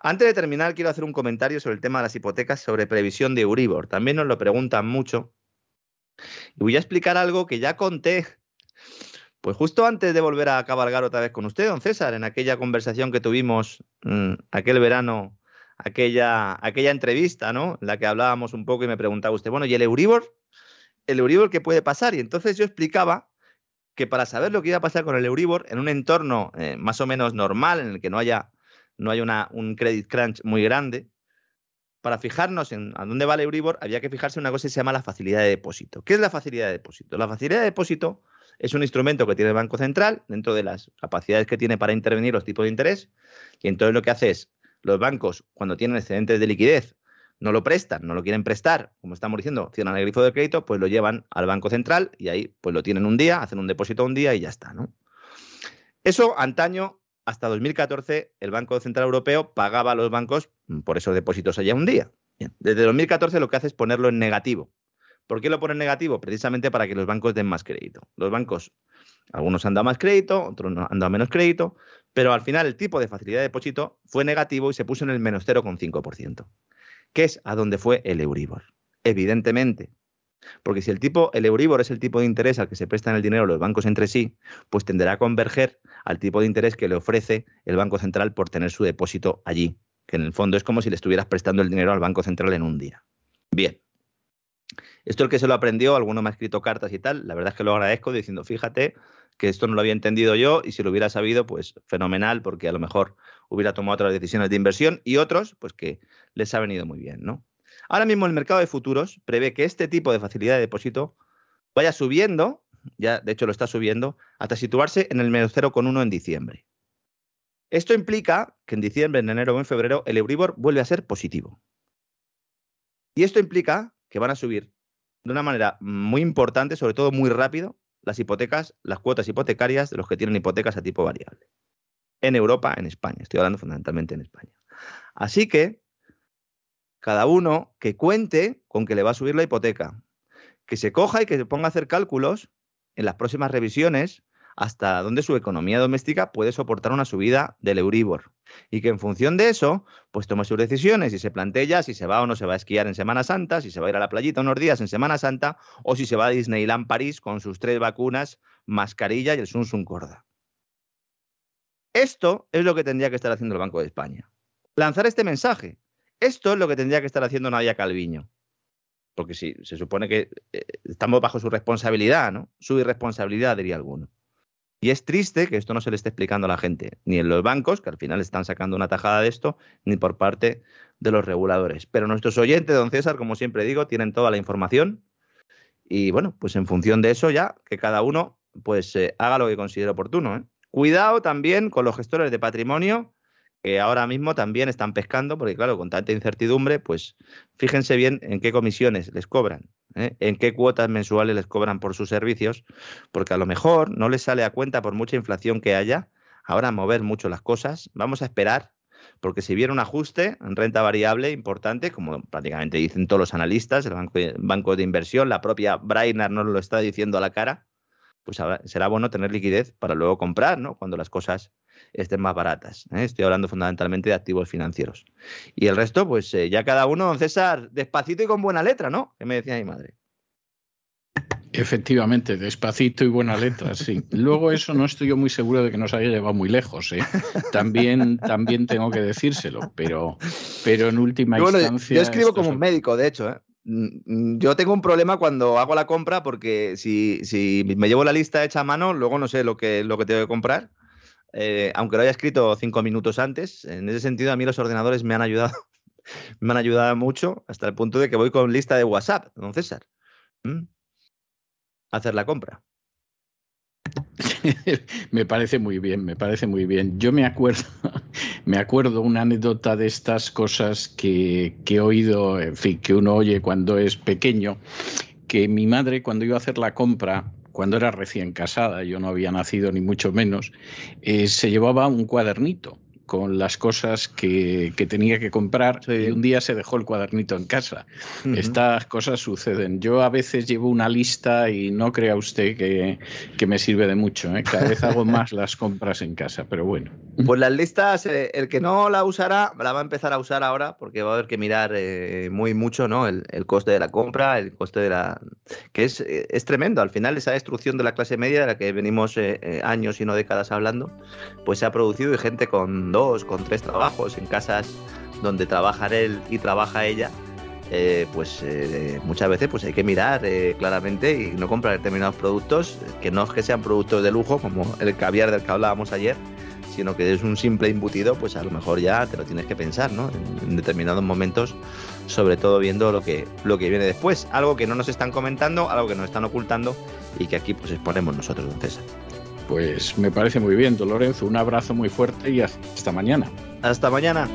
Antes de terminar, quiero hacer un comentario sobre el tema de las hipotecas sobre previsión de Euribor. También nos lo preguntan mucho. Y voy a explicar algo que ya conté, pues justo antes de volver a cabalgar otra vez con usted, don César, en aquella conversación que tuvimos mm, aquel verano, aquella, aquella entrevista, ¿no? En la que hablábamos un poco y me preguntaba usted, bueno, ¿y el Euribor? El Euribor que puede pasar. Y entonces yo explicaba que para saber lo que iba a pasar con el Euribor en un entorno eh, más o menos normal, en el que no haya, no haya un credit crunch muy grande, para fijarnos en a dónde va el Euribor, había que fijarse en una cosa que se llama la facilidad de depósito. ¿Qué es la facilidad de depósito? La facilidad de depósito es un instrumento que tiene el Banco Central dentro de las capacidades que tiene para intervenir los tipos de interés. Y entonces lo que hace es, los bancos, cuando tienen excedentes de liquidez no lo prestan, no lo quieren prestar, como estamos diciendo, cierran el grifo de crédito, pues lo llevan al Banco Central y ahí pues lo tienen un día, hacen un depósito un día y ya está, ¿no? Eso antaño, hasta 2014, el Banco Central Europeo pagaba a los bancos por esos depósitos allá un día. Desde 2014 lo que hace es ponerlo en negativo. ¿Por qué lo pone en negativo? Precisamente para que los bancos den más crédito. Los bancos, algunos han dado más crédito, otros han dado menos crédito, pero al final el tipo de facilidad de depósito fue negativo y se puso en el menos 0,5%. ¿Qué es a dónde fue el Euribor? Evidentemente. Porque si el tipo, el Euribor es el tipo de interés al que se prestan el dinero los bancos entre sí, pues tenderá a converger al tipo de interés que le ofrece el Banco Central por tener su depósito allí, que en el fondo es como si le estuvieras prestando el dinero al Banco Central en un día. Bien. Esto el que se lo aprendió, alguno me ha escrito cartas y tal, la verdad es que lo agradezco diciendo, fíjate que esto no lo había entendido yo y si lo hubiera sabido, pues fenomenal, porque a lo mejor hubiera tomado otras decisiones de inversión y otros, pues que les ha venido muy bien, ¿no? Ahora mismo el mercado de futuros prevé que este tipo de facilidad de depósito vaya subiendo, ya de hecho lo está subiendo, hasta situarse en el menos 0,1 en diciembre. Esto implica que en diciembre, en enero o en febrero el Euribor vuelve a ser positivo. Y esto implica que van a subir de una manera muy importante, sobre todo muy rápido, las hipotecas, las cuotas hipotecarias de los que tienen hipotecas a tipo variable. En Europa, en España. Estoy hablando fundamentalmente en España. Así que cada uno que cuente con que le va a subir la hipoteca, que se coja y que se ponga a hacer cálculos en las próximas revisiones hasta dónde su economía doméstica puede soportar una subida del Euribor. Y que en función de eso, pues tome sus decisiones y se plantee ya si se va o no se va a esquiar en Semana Santa, si se va a ir a la playita unos días en Semana Santa, o si se va a Disneyland París con sus tres vacunas, mascarilla y el Sun Corda. Esto es lo que tendría que estar haciendo el Banco de España. Lanzar este mensaje. Esto es lo que tendría que estar haciendo Nadia Calviño. Porque si se supone que eh, estamos bajo su responsabilidad, ¿no? Su irresponsabilidad, diría alguno. Y es triste que esto no se le esté explicando a la gente, ni en los bancos, que al final están sacando una tajada de esto, ni por parte de los reguladores. Pero nuestros oyentes, don César, como siempre digo, tienen toda la información. Y bueno, pues en función de eso ya, que cada uno pues eh, haga lo que considere oportuno. ¿eh? Cuidado también con los gestores de patrimonio que ahora mismo también están pescando, porque claro, con tanta incertidumbre, pues fíjense bien en qué comisiones les cobran, ¿eh? en qué cuotas mensuales les cobran por sus servicios, porque a lo mejor no les sale a cuenta por mucha inflación que haya, ahora mover mucho las cosas, vamos a esperar, porque si viene un ajuste en renta variable importante, como prácticamente dicen todos los analistas, el banco, de inversión, la propia Brainerd nos lo está diciendo a la cara, pues será bueno tener liquidez para luego comprar, ¿no? Cuando las cosas estén más baratas. ¿eh? Estoy hablando fundamentalmente de activos financieros. Y el resto, pues eh, ya cada uno, don César, despacito y con buena letra, ¿no? Que me decía mi madre. Efectivamente, despacito y buena letra, sí. Luego eso no estoy yo muy seguro de que nos haya llevado muy lejos, ¿eh? También, también tengo que decírselo, pero, pero en última instancia... Yo escribo como un médico, de hecho, ¿eh? Mm, yo tengo un problema cuando hago la compra porque si, si, me llevo la lista hecha a mano, luego no sé lo que, lo que tengo que comprar. Eh, aunque lo haya escrito cinco minutos antes, en ese sentido a mí los ordenadores me han ayudado, me han ayudado mucho hasta el punto de que voy con lista de WhatsApp, don César hacer la compra. me parece muy bien, me parece muy bien. Yo me acuerdo, me acuerdo una anécdota de estas cosas que, que, he oído, en fin, que uno oye cuando es pequeño, que mi madre cuando iba a hacer la compra, cuando era recién casada, yo no había nacido ni mucho menos, eh, se llevaba un cuadernito con las cosas que, tenía que comprar y un día se dejó el cuadernito en casa. Estas cosas suceden. Yo a veces llevo una lista y no crea usted que, me sirve de mucho. ¿eh? Cada vez hago más las compras en casa, pero bueno. Pues las listas, eh, el que no la usará, la va a empezar a usar ahora porque va a haber que mirar eh, muy mucho ¿no? El, coste de la compra, el coste de la... que es, es tremendo. Al final esa destrucción de la clase media de la que venimos años y no décadas hablando, pues se ha producido y gente con con tres trabajos, en casas donde trabaja él y trabaja ella, eh, pues eh, muchas veces pues hay que mirar eh, claramente y no comprar determinados productos que no es que sean productos de lujo como el caviar del que hablábamos ayer, sino que es un simple embutido, pues a lo mejor ya te lo tienes que pensar, ¿no? En, determinados momentos, sobre todo viendo lo que, lo que viene después, algo que no nos están comentando, algo que nos están ocultando y que aquí pues exponemos nosotros, don César. Pues me parece muy bien, don Lorenzo. Un abrazo muy fuerte y hasta mañana. Hasta mañana.